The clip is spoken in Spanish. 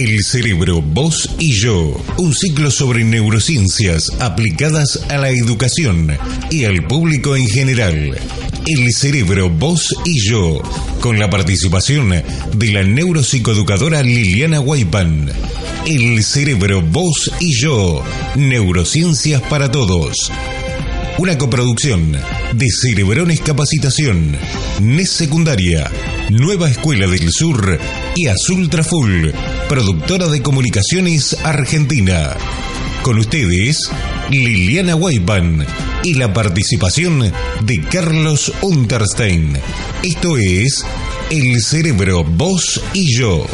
El cerebro, vos y yo. Un ciclo sobre neurociencias aplicadas a la educación y al público en general. El cerebro, vos y yo. Con la participación de la neuropsicoeducadora Liliana Guaypan. El cerebro, vos y yo. Neurociencias para todos. Una coproducción de Cerebrones Capacitación, NES Secundaria, Nueva Escuela del Sur y Azul Traful, productora de comunicaciones argentina. Con ustedes, Liliana Weiban y la participación de Carlos Unterstein. Esto es El Cerebro, Vos y Yo.